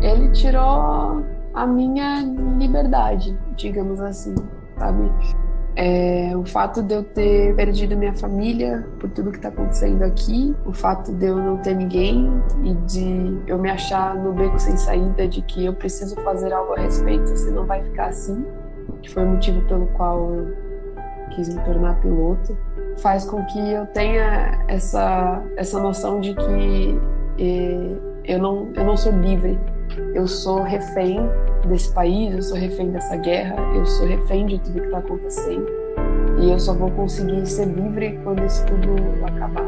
ele tirou a minha liberdade, digamos assim, sabe? É, o fato de eu ter perdido minha família por tudo que está acontecendo aqui, o fato de eu não ter ninguém e de eu me achar no beco sem saída de que eu preciso fazer algo a respeito, senão vai ficar assim, que foi o motivo pelo qual eu quis me tornar piloto, faz com que eu tenha essa, essa noção de que eh, eu, não, eu não sou livre, eu sou refém desse país, eu sou refém dessa guerra, eu sou refém de tudo que está acontecendo. E eu só vou conseguir ser livre quando isso tudo acabar.